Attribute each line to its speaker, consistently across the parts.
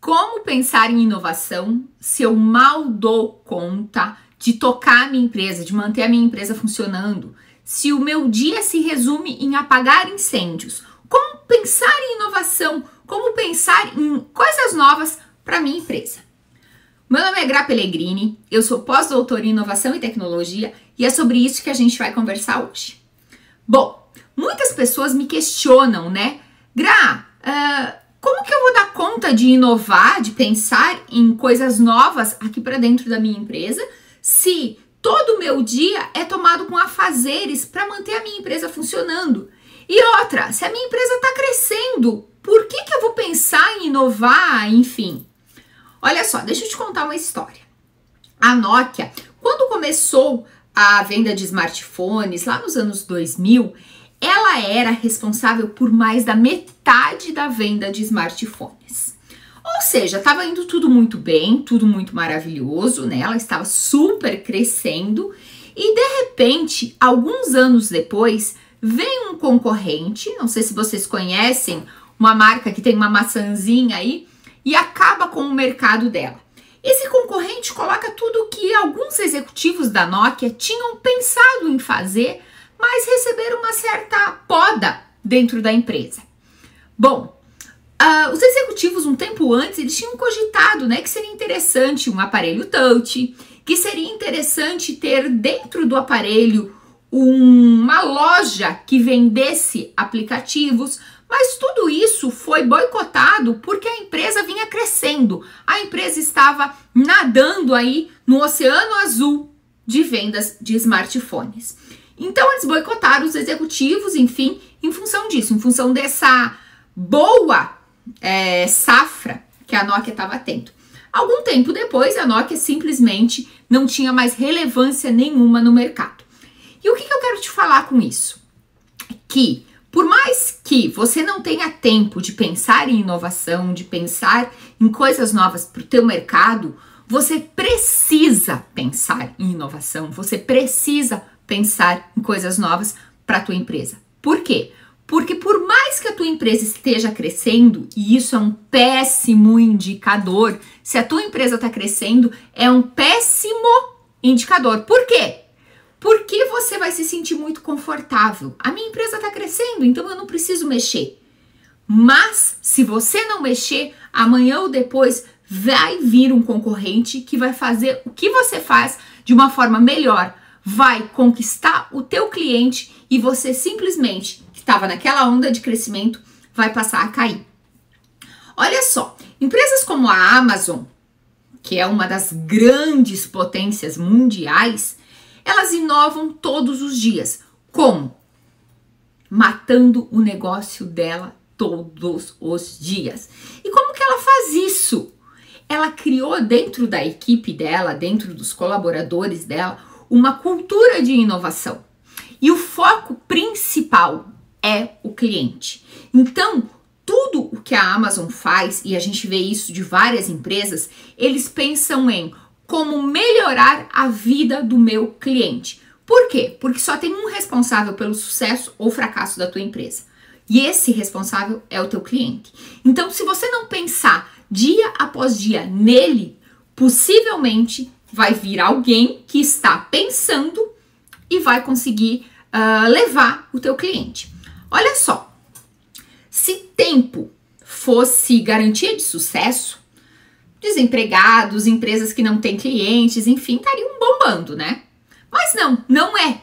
Speaker 1: Como pensar em inovação se eu mal dou conta de tocar a minha empresa, de manter a minha empresa funcionando? Se o meu dia se resume em apagar incêndios? Como pensar em inovação? Como pensar em coisas novas para minha empresa? Meu nome é Gra Pellegrini, eu sou pós-doutora em inovação e tecnologia e é sobre isso que a gente vai conversar hoje. Bom, muitas pessoas me questionam, né? Gra, uh, como que eu vou dar conta de inovar, de pensar em coisas novas aqui para dentro da minha empresa, se todo o meu dia é tomado com afazeres para manter a minha empresa funcionando? E outra, se a minha empresa está crescendo, por que, que eu vou pensar em inovar, enfim? Olha só, deixa eu te contar uma história. A Nokia, quando começou a venda de smartphones lá nos anos 2000, ela era responsável por mais da metade da venda de smartphones. Ou seja, estava indo tudo muito bem, tudo muito maravilhoso, né? Ela estava super crescendo e de repente, alguns anos depois, vem um concorrente, não sei se vocês conhecem, uma marca que tem uma maçãzinha aí e acaba com o mercado dela. Esse concorrente coloca tudo o que alguns executivos da Nokia tinham pensado em fazer mas receberam uma certa poda dentro da empresa. Bom, uh, os executivos um tempo antes eles tinham cogitado, né, que seria interessante um aparelho touch, que seria interessante ter dentro do aparelho uma loja que vendesse aplicativos, mas tudo isso foi boicotado porque a empresa vinha crescendo. A empresa estava nadando aí no oceano azul de vendas de smartphones. Então eles boicotaram os executivos, enfim, em função disso, em função dessa boa é, safra que a Nokia estava tendo. Algum tempo depois, a Nokia simplesmente não tinha mais relevância nenhuma no mercado. E o que, que eu quero te falar com isso? Que por mais que você não tenha tempo de pensar em inovação, de pensar em coisas novas para o teu mercado, você precisa pensar em inovação, você precisa pensar em coisas novas para a tua empresa. Por quê? Porque por mais que a tua empresa esteja crescendo, e isso é um péssimo indicador, se a tua empresa está crescendo, é um péssimo indicador. Por quê? Porque você vai se sentir muito confortável. A minha empresa está crescendo, então eu não preciso mexer. Mas se você não mexer, amanhã ou depois vai vir um concorrente que vai fazer o que você faz de uma forma melhor, vai conquistar o teu cliente e você simplesmente, que estava naquela onda de crescimento, vai passar a cair. Olha só, empresas como a Amazon, que é uma das grandes potências mundiais, elas inovam todos os dias. Como? Matando o negócio dela todos os dias. E como que ela faz isso? Ela criou dentro da equipe dela, dentro dos colaboradores dela, uma cultura de inovação. E o foco principal é o cliente. Então, tudo o que a Amazon faz, e a gente vê isso de várias empresas, eles pensam em como melhorar a vida do meu cliente. Por quê? Porque só tem um responsável pelo sucesso ou fracasso da tua empresa. E esse responsável é o teu cliente. Então, se você não pensar dia após dia nele, possivelmente vai vir alguém que está pensando e vai conseguir uh, levar o teu cliente. Olha só, se tempo fosse garantia de sucesso, desempregados, empresas que não têm clientes, enfim, estariam bombando, né? Mas não, não é.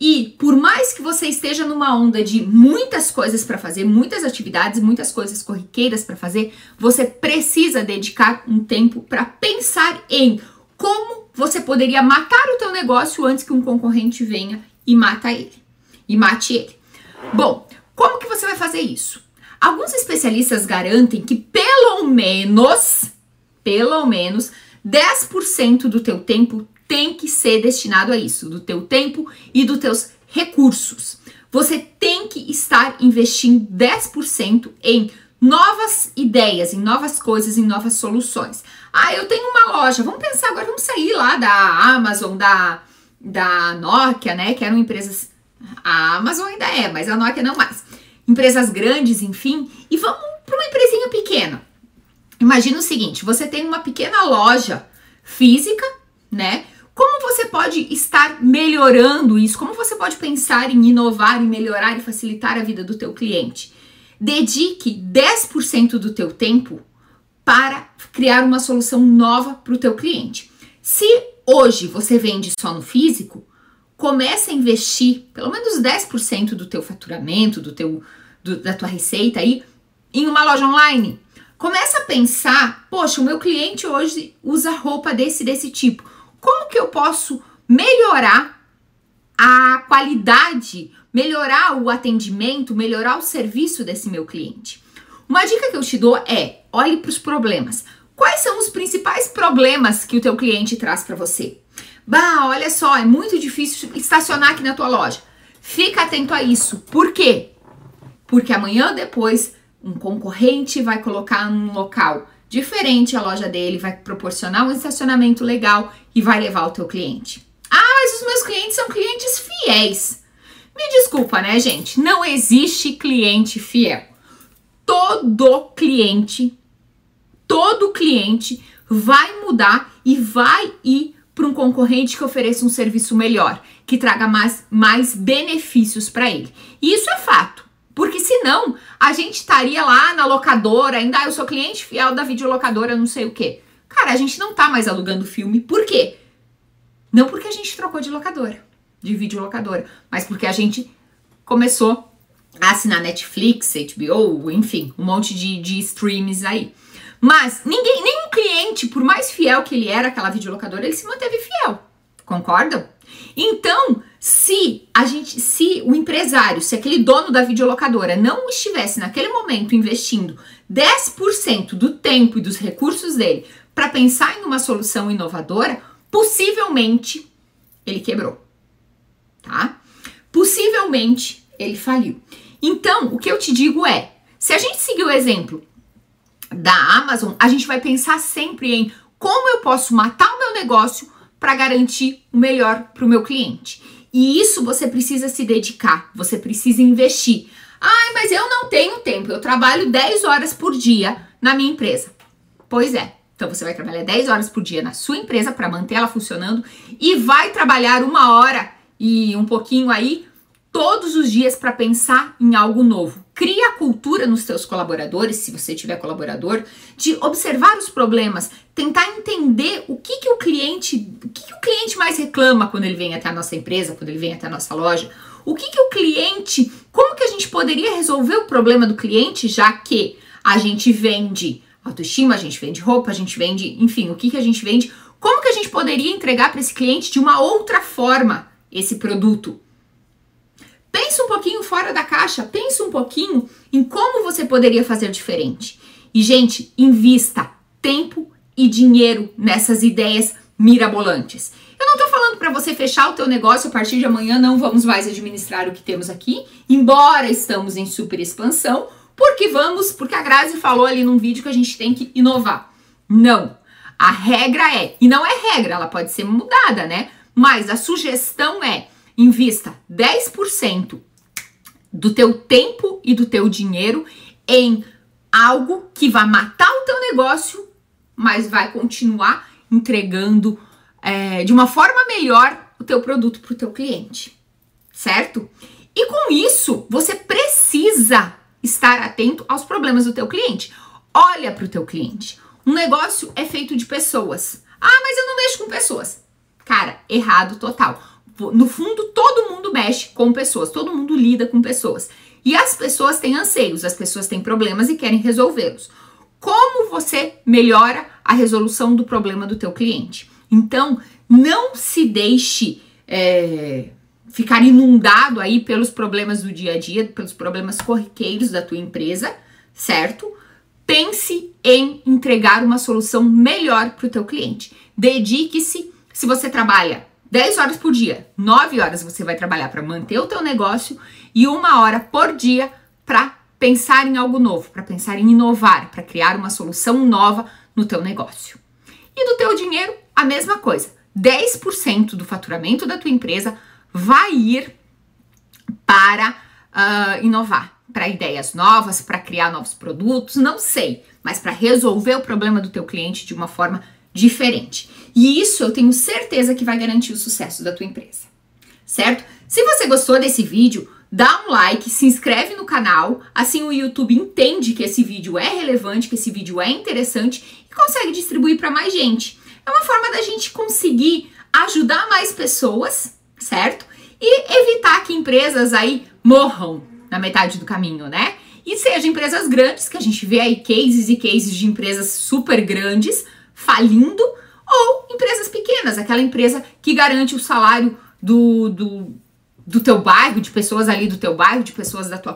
Speaker 1: E por mais que você esteja numa onda de muitas coisas para fazer, muitas atividades, muitas coisas corriqueiras para fazer, você precisa dedicar um tempo para pensar em como você poderia matar o teu negócio antes que um concorrente venha e mata ele e mate ele. Bom, como que você vai fazer isso? Alguns especialistas garantem que pelo menos, pelo menos 10% do teu tempo tem que ser destinado a isso, do teu tempo e dos teus recursos. Você tem que estar investindo 10% em novas ideias, em novas coisas, em novas soluções. Ah, eu tenho uma loja. Vamos pensar agora, vamos sair lá da Amazon, da, da Nokia, né? Que eram empresas. A Amazon ainda é, mas a Nokia não mais. Empresas grandes, enfim, e vamos para uma empresinha pequena. Imagina o seguinte: você tem uma pequena loja física, né? Como você pode estar melhorando isso? Como você pode pensar em inovar, em melhorar e facilitar a vida do teu cliente? Dedique 10% do teu tempo para criar uma solução nova para o teu cliente. Se hoje você vende só no físico, comece a investir pelo menos 10% do teu faturamento, do teu do, da tua receita aí em uma loja online. Começa a pensar, poxa, o meu cliente hoje usa roupa desse desse tipo. Como que eu posso melhorar a qualidade, melhorar o atendimento, melhorar o serviço desse meu cliente? Uma dica que eu te dou é: olhe para os problemas. Quais são os principais problemas que o teu cliente traz para você? Bah, olha só, é muito difícil estacionar aqui na tua loja. Fica atento a isso. Por quê? Porque amanhã ou depois um concorrente vai colocar num local diferente a loja dele, vai proporcionar um estacionamento legal e vai levar o teu cliente. Ah, mas os meus clientes são clientes fiéis. Me desculpa, né, gente? Não existe cliente fiel. Todo cliente, todo cliente vai mudar e vai ir para um concorrente que ofereça um serviço melhor, que traga mais, mais benefícios para ele. E isso é fato. Porque senão a gente estaria lá na locadora, ainda ah, eu sou cliente fiel da videolocadora, não sei o quê. Cara, a gente não tá mais alugando filme. Por quê? Não porque a gente trocou de locadora, de videolocadora, mas porque a gente começou a assinar Netflix, HBO, enfim, um monte de, de streams aí. Mas ninguém, nenhum cliente, por mais fiel que ele era aquela videolocadora, ele se manteve fiel. Concordam? Então, se a gente, se o empresário, se aquele dono da videolocadora não estivesse naquele momento investindo 10% do tempo e dos recursos dele para pensar em uma solução inovadora, possivelmente ele quebrou, tá? Possivelmente ele faliu. Então, o que eu te digo é, se a gente seguir o exemplo da Amazon, a gente vai pensar sempre em como eu posso matar o meu negócio para garantir o melhor para o meu cliente. E isso você precisa se dedicar, você precisa investir. Ai, mas eu não tenho tempo, eu trabalho 10 horas por dia na minha empresa. Pois é, então você vai trabalhar 10 horas por dia na sua empresa para manter ela funcionando e vai trabalhar uma hora e um pouquinho aí todos os dias para pensar em algo novo. Cria a cultura nos seus colaboradores, se você tiver colaborador, de observar os problemas, tentar entender o que, que o cliente, o que, que o cliente mais reclama quando ele vem até a nossa empresa, quando ele vem até a nossa loja. O que, que o cliente, como que a gente poderia resolver o problema do cliente, já que a gente vende autoestima, a gente vende roupa, a gente vende, enfim, o que, que a gente vende, como que a gente poderia entregar para esse cliente de uma outra forma esse produto? Pensa um pouquinho fora da caixa, pensa um pouquinho em como você poderia fazer diferente. E, gente, invista tempo e dinheiro nessas ideias mirabolantes. Eu não tô falando para você fechar o teu negócio a partir de amanhã, não vamos mais administrar o que temos aqui, embora estamos em super expansão, porque vamos, porque a Grazi falou ali num vídeo que a gente tem que inovar. Não. A regra é, e não é regra, ela pode ser mudada, né? Mas a sugestão é Invista 10% do teu tempo e do teu dinheiro em algo que vai matar o teu negócio, mas vai continuar entregando é, de uma forma melhor o teu produto para o teu cliente, certo? E com isso, você precisa estar atento aos problemas do teu cliente. Olha para o teu cliente. Um negócio é feito de pessoas. Ah, mas eu não mexo com pessoas. Cara, errado total no fundo, todo mundo mexe com pessoas, todo mundo lida com pessoas. E as pessoas têm anseios, as pessoas têm problemas e querem resolvê-los. Como você melhora a resolução do problema do teu cliente? Então, não se deixe é, ficar inundado aí pelos problemas do dia a dia, pelos problemas corriqueiros da tua empresa, certo? Pense em entregar uma solução melhor para o teu cliente. Dedique-se, se você trabalha 10 horas por dia, 9 horas você vai trabalhar para manter o teu negócio e uma hora por dia para pensar em algo novo, para pensar em inovar, para criar uma solução nova no teu negócio. E do teu dinheiro, a mesma coisa. 10% do faturamento da tua empresa vai ir para uh, inovar. para ideias novas, para criar novos produtos, não sei, mas para resolver o problema do teu cliente de uma forma diferente. E isso eu tenho certeza que vai garantir o sucesso da tua empresa. Certo? Se você gostou desse vídeo, dá um like, se inscreve no canal, assim o YouTube entende que esse vídeo é relevante, que esse vídeo é interessante e consegue distribuir para mais gente. É uma forma da gente conseguir ajudar mais pessoas, certo? E evitar que empresas aí morram na metade do caminho, né? E seja empresas grandes, que a gente vê aí cases e cases de empresas super grandes falindo, ou empresas pequenas, aquela empresa que garante o salário do, do, do teu bairro, de pessoas ali do teu bairro, de pessoas da tua